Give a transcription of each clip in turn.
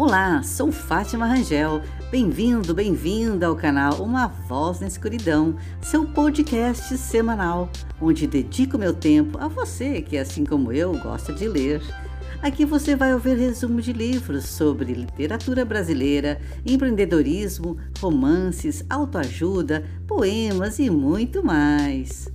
Olá, sou Fátima Rangel. Bem-vindo, bem-vinda ao canal Uma Voz na Escuridão, seu podcast semanal, onde dedico meu tempo a você que, assim como eu, gosta de ler. Aqui você vai ouvir resumo de livros sobre literatura brasileira, empreendedorismo, romances, autoajuda, poemas e muito mais.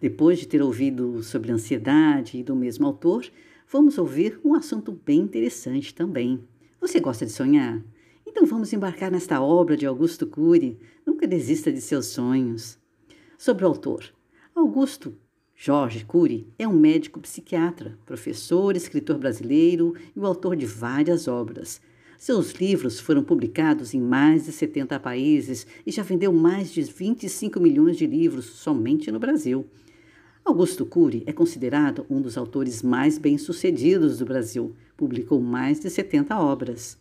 Depois de ter ouvido sobre ansiedade do mesmo autor, vamos ouvir um assunto bem interessante também. Você gosta de sonhar? Então vamos embarcar nesta obra de Augusto Cury. Nunca desista de seus sonhos. Sobre o autor. Augusto Jorge Cury é um médico psiquiatra, professor, escritor brasileiro e o autor de várias obras. Seus livros foram publicados em mais de 70 países e já vendeu mais de 25 milhões de livros somente no Brasil. Augusto Cury é considerado um dos autores mais bem-sucedidos do Brasil. Publicou mais de 70 obras.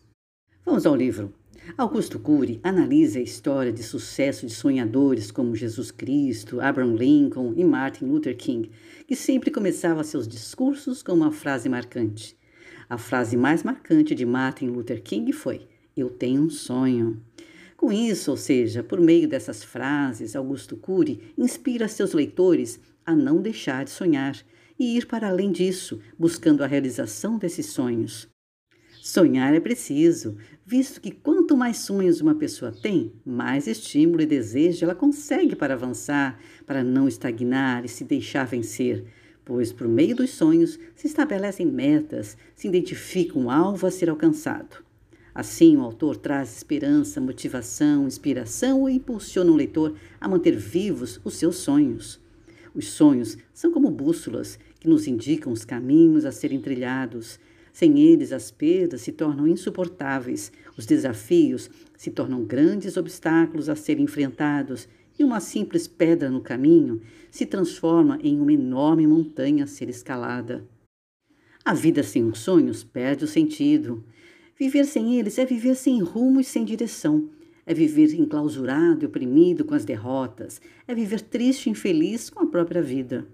Vamos ao livro. Augusto Cury analisa a história de sucesso de sonhadores como Jesus Cristo, Abraham Lincoln e Martin Luther King, que sempre começava seus discursos com uma frase marcante. A frase mais marcante de Martin Luther King foi: Eu tenho um sonho. Com isso, ou seja, por meio dessas frases, Augusto Cury inspira seus leitores a não deixar de sonhar e ir para além disso, buscando a realização desses sonhos. Sonhar é preciso, visto que quanto mais sonhos uma pessoa tem, mais estímulo e desejo ela consegue para avançar, para não estagnar e se deixar vencer, pois por meio dos sonhos se estabelecem metas, se identifica um alvo a ser alcançado. Assim, o autor traz esperança, motivação, inspiração e impulsiona o leitor a manter vivos os seus sonhos. Os sonhos são como bússolas que nos indicam os caminhos a serem trilhados. Sem eles, as perdas se tornam insuportáveis, os desafios se tornam grandes obstáculos a serem enfrentados e uma simples pedra no caminho se transforma em uma enorme montanha a ser escalada. A vida sem os sonhos perde o sentido. Viver sem eles é viver sem rumo e sem direção. É viver enclausurado e oprimido com as derrotas. É viver triste e infeliz com a própria vida.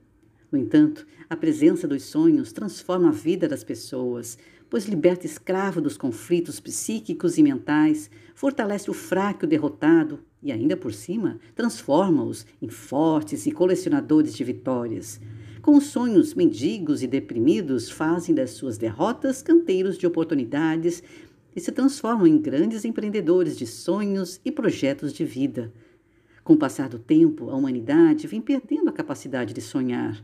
No entanto, a presença dos sonhos transforma a vida das pessoas, pois liberta escravo dos conflitos psíquicos e mentais, fortalece o fraco e o derrotado e, ainda por cima, transforma-os em fortes e colecionadores de vitórias. Com os sonhos mendigos e deprimidos, fazem das suas derrotas canteiros de oportunidades e se transformam em grandes empreendedores de sonhos e projetos de vida. Com o passar do tempo, a humanidade vem perdendo a capacidade de sonhar.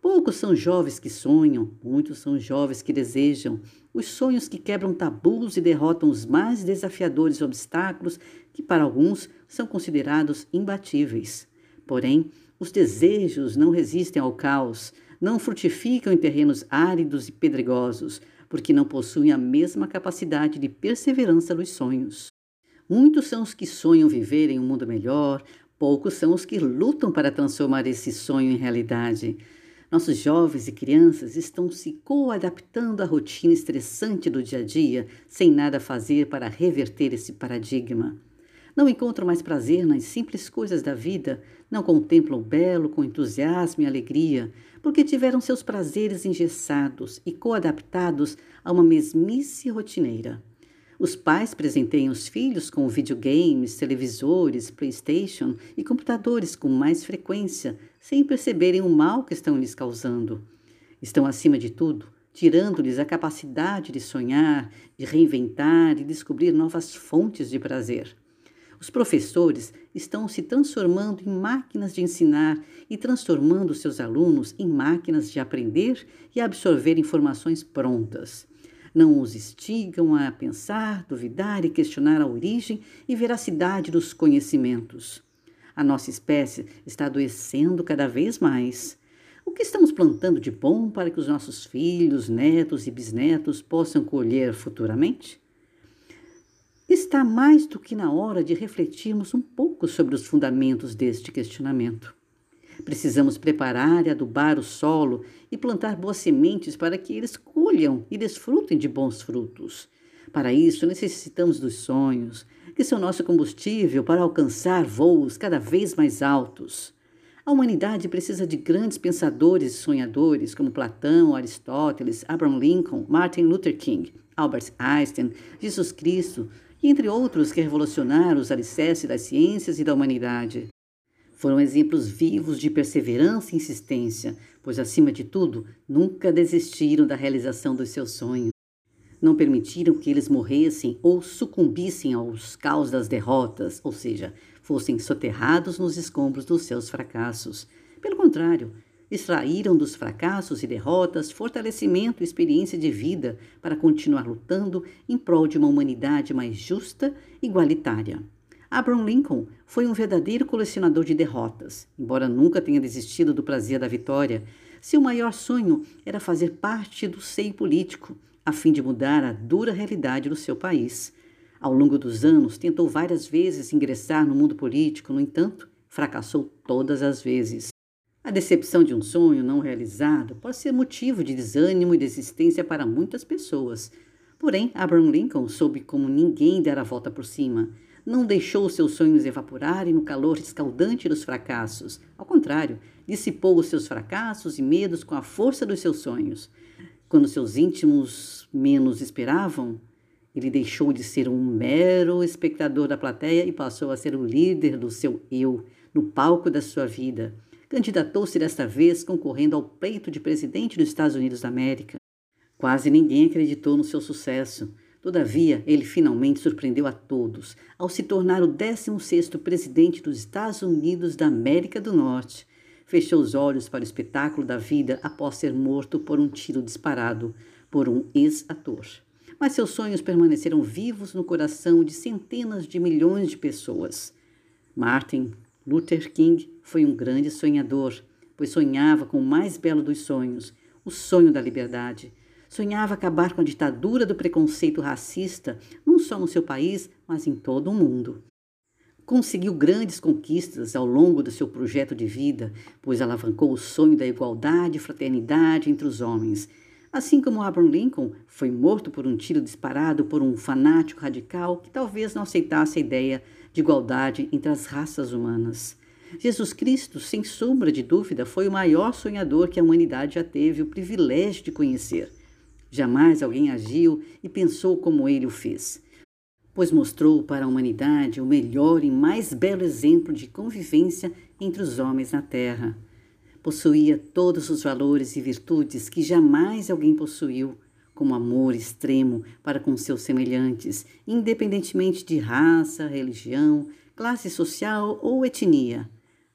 Poucos são jovens que sonham, muitos são jovens que desejam, os sonhos que quebram tabus e derrotam os mais desafiadores obstáculos que, para alguns, são considerados imbatíveis. Porém, os desejos não resistem ao caos, não frutificam em terrenos áridos e pedregosos, porque não possuem a mesma capacidade de perseverança dos sonhos. Muitos são os que sonham viver em um mundo melhor, poucos são os que lutam para transformar esse sonho em realidade. Nossos jovens e crianças estão se coadaptando à rotina estressante do dia a dia, sem nada fazer para reverter esse paradigma. Não encontram mais prazer nas simples coisas da vida, não contemplam o belo com entusiasmo e alegria, porque tiveram seus prazeres engessados e coadaptados a uma mesmice rotineira. Os pais presenteiam os filhos com videogames, televisores, PlayStation e computadores com mais frequência, sem perceberem o mal que estão lhes causando. Estão, acima de tudo, tirando-lhes a capacidade de sonhar, de reinventar e descobrir novas fontes de prazer. Os professores estão se transformando em máquinas de ensinar e transformando seus alunos em máquinas de aprender e absorver informações prontas. Não os instigam a pensar, duvidar e questionar a origem e veracidade dos conhecimentos. A nossa espécie está adoecendo cada vez mais. O que estamos plantando de bom para que os nossos filhos, netos e bisnetos possam colher futuramente? Está mais do que na hora de refletirmos um pouco sobre os fundamentos deste questionamento. Precisamos preparar e adubar o solo e plantar boas sementes para que eles colham e desfrutem de bons frutos. Para isso, necessitamos dos sonhos, que são nosso combustível para alcançar voos cada vez mais altos. A humanidade precisa de grandes pensadores e sonhadores como Platão, Aristóteles, Abraham Lincoln, Martin Luther King, Albert Einstein, Jesus Cristo e entre outros que revolucionaram os alicerces das ciências e da humanidade. Foram exemplos vivos de perseverança e insistência, pois, acima de tudo, nunca desistiram da realização dos seus sonhos. Não permitiram que eles morressem ou sucumbissem aos caos das derrotas, ou seja, fossem soterrados nos escombros dos seus fracassos. Pelo contrário, extraíram dos fracassos e derrotas fortalecimento e experiência de vida para continuar lutando em prol de uma humanidade mais justa e igualitária. Abraham Lincoln foi um verdadeiro colecionador de derrotas. Embora nunca tenha desistido do prazer da vitória, seu maior sonho era fazer parte do seio político, a fim de mudar a dura realidade do seu país. Ao longo dos anos, tentou várias vezes ingressar no mundo político, no entanto, fracassou todas as vezes. A decepção de um sonho não realizado pode ser motivo de desânimo e desistência para muitas pessoas. Porém, Abraham Lincoln soube como ninguém dar a volta por cima não deixou seus sonhos evaporarem no calor escaldante dos fracassos. Ao contrário, dissipou os seus fracassos e medos com a força dos seus sonhos. Quando seus íntimos menos esperavam, ele deixou de ser um mero espectador da plateia e passou a ser o líder do seu eu, no palco da sua vida. Candidatou-se desta vez concorrendo ao pleito de presidente dos Estados Unidos da América. Quase ninguém acreditou no seu sucesso. Todavia, ele finalmente surpreendeu a todos ao se tornar o 16º presidente dos Estados Unidos da América do Norte. Fechou os olhos para o espetáculo da vida após ser morto por um tiro disparado por um ex-ator. Mas seus sonhos permaneceram vivos no coração de centenas de milhões de pessoas. Martin Luther King foi um grande sonhador, pois sonhava com o mais belo dos sonhos, o sonho da liberdade sonhava acabar com a ditadura do preconceito racista, não só no seu país, mas em todo o mundo. Conseguiu grandes conquistas ao longo do seu projeto de vida, pois alavancou o sonho da igualdade e fraternidade entre os homens. Assim como Abraham Lincoln foi morto por um tiro disparado por um fanático radical que talvez não aceitasse a ideia de igualdade entre as raças humanas. Jesus Cristo, sem sombra de dúvida, foi o maior sonhador que a humanidade já teve o privilégio de conhecer. Jamais alguém agiu e pensou como ele o fez, pois mostrou para a humanidade o melhor e mais belo exemplo de convivência entre os homens na Terra. Possuía todos os valores e virtudes que jamais alguém possuiu, como amor extremo para com seus semelhantes, independentemente de raça, religião, classe social ou etnia.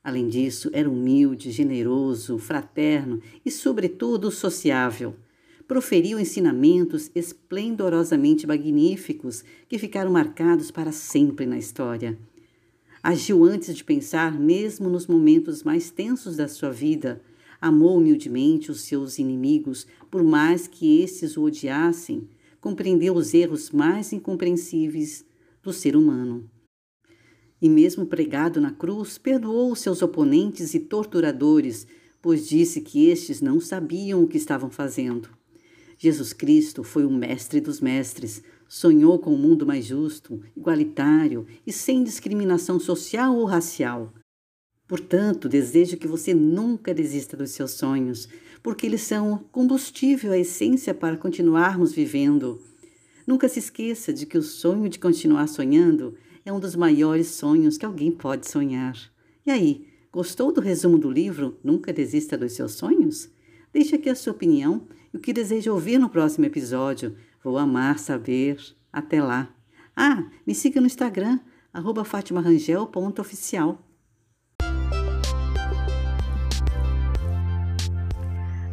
Além disso, era humilde, generoso, fraterno e, sobretudo, sociável proferiu ensinamentos esplendorosamente magníficos que ficaram marcados para sempre na história. Agiu antes de pensar, mesmo nos momentos mais tensos da sua vida. Amou humildemente os seus inimigos, por mais que estes o odiassem. Compreendeu os erros mais incompreensíveis do ser humano. E mesmo pregado na cruz, perdoou seus oponentes e torturadores, pois disse que estes não sabiam o que estavam fazendo. Jesus Cristo foi o mestre dos mestres, sonhou com um mundo mais justo, igualitário e sem discriminação social ou racial. Portanto, desejo que você nunca desista dos seus sonhos, porque eles são combustível, a essência para continuarmos vivendo. Nunca se esqueça de que o sonho de continuar sonhando é um dos maiores sonhos que alguém pode sonhar. E aí, gostou do resumo do livro Nunca Desista dos Seus Sonhos? Deixe aqui a sua opinião e o que deseja ouvir no próximo episódio. Vou amar saber. Até lá. Ah, me siga no Instagram, arroba fatimarangel.oficial.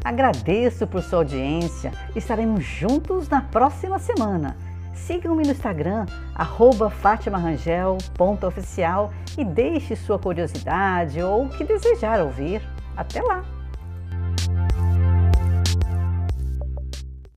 Agradeço por sua audiência. Estaremos juntos na próxima semana. Sigam-me no Instagram, fatimarangel.oficial e deixe sua curiosidade ou o que desejar ouvir. Até lá!